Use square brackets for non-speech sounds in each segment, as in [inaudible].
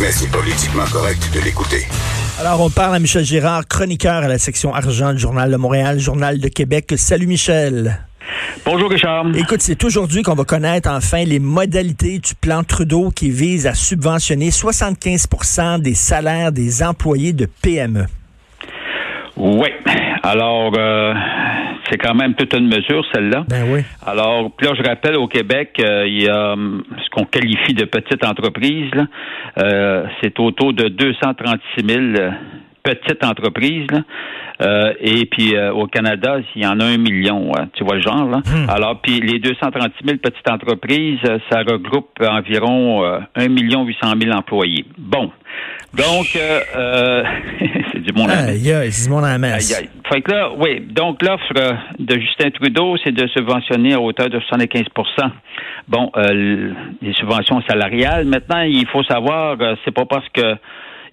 Mais c'est politiquement correct de l'écouter. Alors, on parle à Michel Girard, chroniqueur à la section argent du Journal de Montréal, Journal de Québec. Salut Michel. Bonjour Richard. Écoute, c'est aujourd'hui qu'on va connaître enfin les modalités du plan Trudeau qui vise à subventionner 75% des salaires des employés de PME. Oui. Alors, euh, c'est quand même toute une mesure, celle-là. Ben oui. Alors, puis là, je rappelle, au Québec, euh, il y a hum, ce qu'on qualifie de petite entreprise. Euh, c'est autour de 236 000 euh, petites entreprises. là. Euh, et puis euh, au Canada, il y en a un million. hein. tu vois le genre, là? Alors, puis les 236 000 petites entreprises, ça regroupe environ 1 million 800 000 employés. Bon. Donc, euh, [laughs] du monde Aïe, aïe, du monde. Fait que là, oui, donc l'offre de Justin Trudeau, c'est de subventionner à hauteur de 75 Bon, euh, les subventions salariales. Maintenant, il faut savoir, euh, c'est pas parce que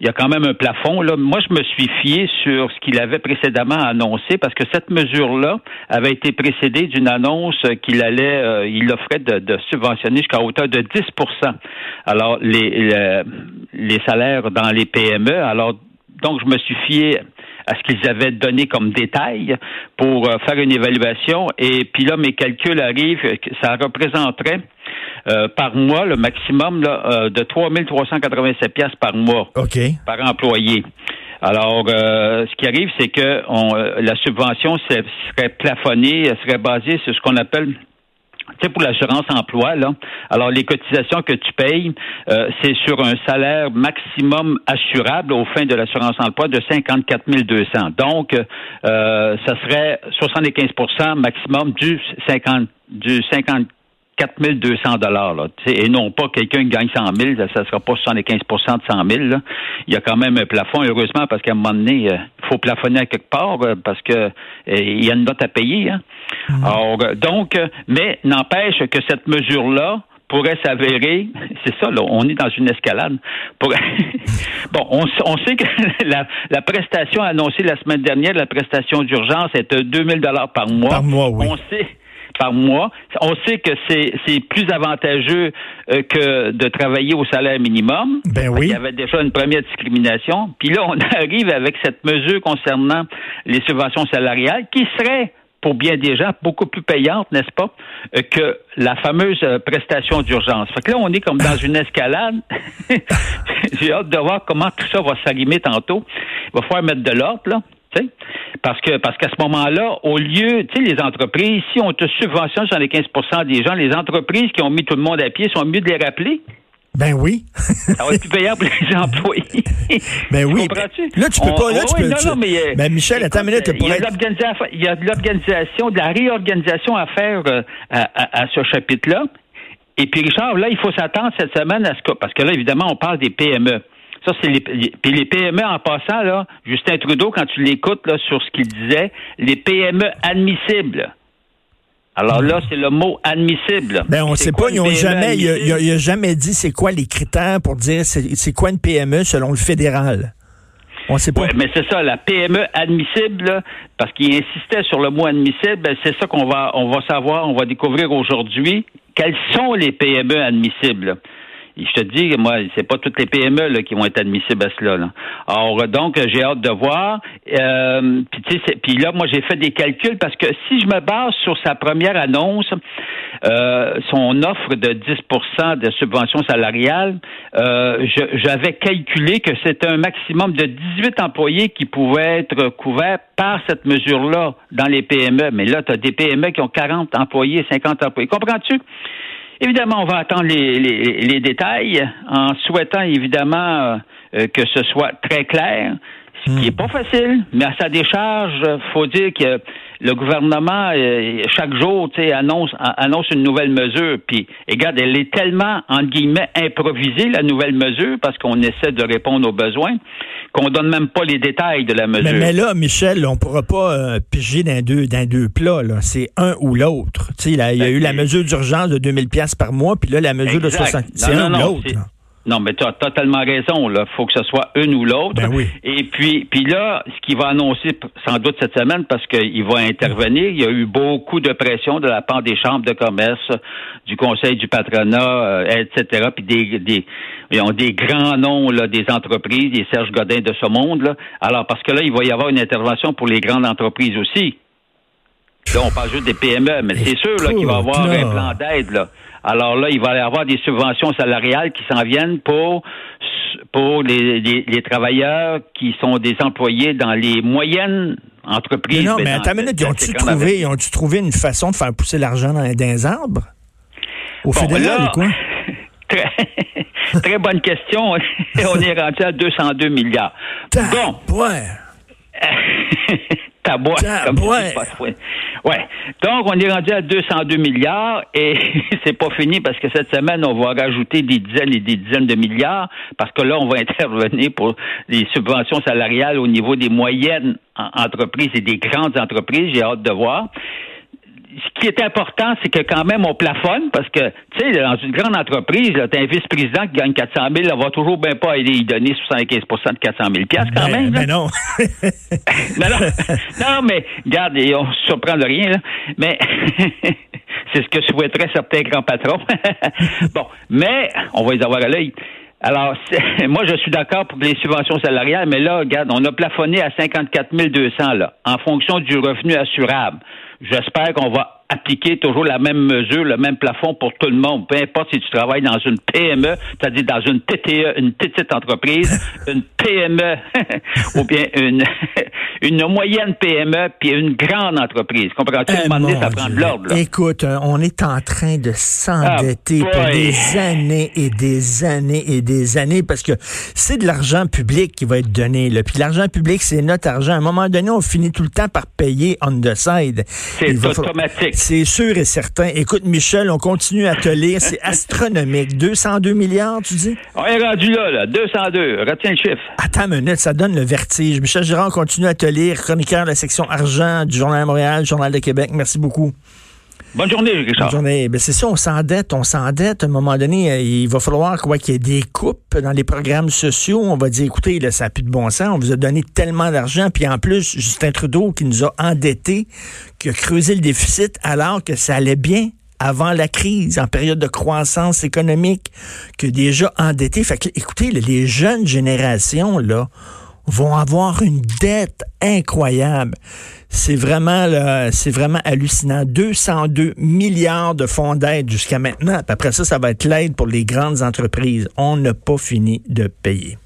il y a quand même un plafond. Là. Moi, je me suis fié sur ce qu'il avait précédemment annoncé parce que cette mesure-là avait été précédée d'une annonce qu'il allait, euh, il offrait de, de subventionner jusqu'à hauteur de 10% Alors, les, le- les salaires dans les PME. Alors, donc, je me suis fié à ce qu'ils avaient donné comme détail pour euh, faire une évaluation. Et puis là, mes calculs arrivent, ça représenterait euh, par mois le maximum là, euh, de 3 387 pièces par mois OK. par employé. Alors, euh, ce qui arrive, c'est que on, euh, la subvention se- serait plafonnée, elle serait basée sur ce qu'on appelle tu sais, pour l'assurance emploi, là, alors les cotisations que tu payes, euh, c'est sur un salaire maximum assurable au fin de l'assurance emploi de 54 200. Donc, euh, ça serait 75% maximum du 50 du 54 200 dollars et non pas quelqu'un qui gagne 100 000, ça ne sera pas 75% de 100 000. Là. Il y a quand même un plafond, heureusement, parce qu'à un moment donné, il faut plafonner à quelque part euh, parce que euh, il y a une note à payer. Hein. Alors, euh, donc, euh, mais n'empêche que cette mesure-là pourrait s'avérer, [laughs] c'est ça, là, on est dans une escalade. Pour- [laughs] bon, on, sait que [laughs] la, la prestation annoncée la semaine dernière, la prestation d'urgence, est de 2000 dollars par mois. Par mois, oui. On sait par mois. On sait que c'est plus avantageux euh, que de travailler au salaire minimum. Ben oui. Il y avait déjà une première discrimination. Puis là, on [laughs] arrive avec cette mesure concernant les subventions salariales qui serait pour bien des gens, beaucoup plus payante, n'est-ce pas, euh, que la fameuse euh, prestation d'urgence. Fait que là, on est comme dans une escalade. [laughs] J'ai hâte de voir comment tout ça va s'arrimer tantôt. Il va falloir mettre de l'ordre, là. Tu. Parce que parce qu'à ce moment-là, au lieu, tu sais, les entreprises, si on te subventionne sur les 15% des gens, les entreprises qui ont mis tout le monde à pied sont mieux de les rappeler. Ben oui. [laughs] Ça va être plus payant pour les employés. [laughs] Ben oui. Comprends-tu? Là, tu peux On- pas, là, tu peux- non, tu- non, mais, euh, Ben, Michel, attends une minute, Il y a être- de l'organisation, il y a de l'organisation, de la réorganisation à faire euh, à, à- à ce chapitre-là. Et puis, Richard, là, il faut s'attendre cette semaine à ce que, parce que là, évidemment, on parle des PME. Ça, c'est les, les- puis les PME en passant, là, Justin Trudeau, quand tu l'écoutes, là, sur ce qu'il disait, les PME admissibles. Alors là, c'est le mot admissible. Ben, on C'est sait quoi pas, ils jamais, il a, il a- jamais dit c'est quoi les critères pour dire c'est c'est quoi une PME selon le fédéral. On sait pas. Mais c'est ça, la PME admissible, là, parce qu'il insistait sur le mot admissible, ben, c'est ça qu'on va, on va savoir, on va découvrir aujourd'hui. Quelles sont les PME admissibles? Je te dis, moi, c'est pas toutes les PME là, qui vont être admissibles à cela. Là. Alors, donc, j'ai hâte de voir. Euh, puis, là, moi, j'ai fait des calculs parce que si je me base sur sa première annonce, euh, son offre de 10% de subvention salariale, euh, j'avais calculé que c'était un maximum de 18 employés qui pouvaient être couverts par cette mesure-là dans les PME. Mais là, tu as des PME qui ont 40 employés, 50 employés. Comprends-tu? Évidemment, on va attendre les, les- les détails en souhaitant évidemment euh, que ce soit très clair, ce qui n'est pas facile, mais à sa décharge, faut dire que le gouvernement, euh, chaque jour, tu sais, annonce, annonce une nouvelle mesure. Puis, regarde, elle est tellement, entre guillemets, improvisée, la nouvelle mesure, parce qu'on essaie de répondre aux besoins, qu'on donne même pas les détails de la mesure. Mais, là, Michel, on pourra pas euh, piger dans deux, dans deux plats. Là. C'est un ou l'autre. Tu sais, il y a Ben, eu la mesure d'urgence de 2000 pièces par mois, puis là, la mesure de Exact. 60. Non, C'est un non, ou l'autre. Non, mais tu as totalement raison. Il faut que ce soit une ou l'autre. Ben oui. Et puis, puis là, ce qu'il va annoncer sans doute cette semaine, parce qu'il va intervenir, il y a eu beaucoup de pression de la part des chambres de commerce, du Conseil du patronat, euh, etc. Puis des, des, ils ont des grands noms là, des entreprises, des Serge Godin de ce monde. Là. Alors, parce que là, il va y avoir une intervention pour les grandes entreprises aussi. Là, on parle juste des PME, mais c'est sûr là, qu'il va y avoir là. un plan d'aide. Là. Alors là, il va y avoir des subventions salariales qui s'en viennent pour pour les, les, les travailleurs qui sont des employés dans les moyennes entreprises. Mais non, mais dans- attends une minute, ils ont-tu trouvé, ont-tu trouvé une façon de faire pousser l'argent dans, dans les arbres? Au Bon, fédéral là, ou quoi? [laughs] très, [laughs] très bonne question. [laughs] On est rendu à 202 milliards. Bon, Ouais. Comme ouais. ouais. Donc, on est rendu à 202 milliards et [laughs] c'est pas fini parce que cette semaine, on va rajouter des dizaines et des dizaines de milliards parce que là, on va [laughs] intervenir pour les subventions salariales au niveau des moyennes en- entreprises et des grandes entreprises. J'ai hâte de voir ce qui est important, c'est que quand même on plafonne parce que, tu sais, dans une grande entreprise, tu as un vice-président qui gagne 400 000, on va toujours bien pas aller y donner 75% de 400 000 piastres quand Ben, même. là. ben non. non, [laughs] non, non, mais regarde, et on se surprend de rien, là. Mais [laughs] c'est ce que souhaiteraient certains grands patrons. [laughs] bon, mais on va les avoir à l'œil. Alors, moi, je suis d'accord pour les subventions salariales, mais là, regarde, on a plafonné à 54 200, là, en fonction du revenu assurable. J'espère qu'on va appliquer toujours la même mesure, le même plafond pour tout le monde. Peu importe si tu travailles dans une PME, c'est-à-dire dans une TTE, une petite entreprise, [laughs] une PME, [laughs] ou bien une, [laughs] une moyenne PME, puis une grande entreprise. Comprends-tu? Moment donné, ça prend de l'ordre. Écoute, euh, on est en train de s'endetter Ah, pour des années et des années et des années parce que c'est de l'argent public qui va être donné. Là. Puis l'argent public, c'est notre argent. À un moment donné, on finit tout le temps par payer on the side. C'est falloir- automatique. C'est sûr et certain. Écoute, Michel, on continue à te lire. C'est [laughs] astronomique. 202 milliards, tu dis? On est rendu là, là. 202. Retiens le chiffre. Attends une minute, ça donne le vertige. Michel Girard, on continue à te lire. Chroniqueur de la section argent du Journal de Montréal, Journal de Québec. Merci beaucoup. Bonne journée, Bonne Richard. journée. Ben, c'est ça, on s'endette, on s'endette. À un moment donné, euh, il va falloir quoi qu'il y ait des coupes dans les programmes sociaux. On va dire, écoutez, là, ça n'a plus de bon sens. On vous a donné tellement d'argent. Puis en plus, Justin Trudeau qui nous a endettés, qui a creusé le déficit alors que ça allait bien avant la crise, en période de croissance économique, que déjà endetté. Fait que, écoutez, les jeunes générations, là, vont avoir une dette incroyable. C'est vraiment c'est vraiment hallucinant. 202 milliards de fonds d'aide jusqu'à maintenant. Après ça, ça va être l'aide pour les grandes entreprises. On n'a pas fini de payer.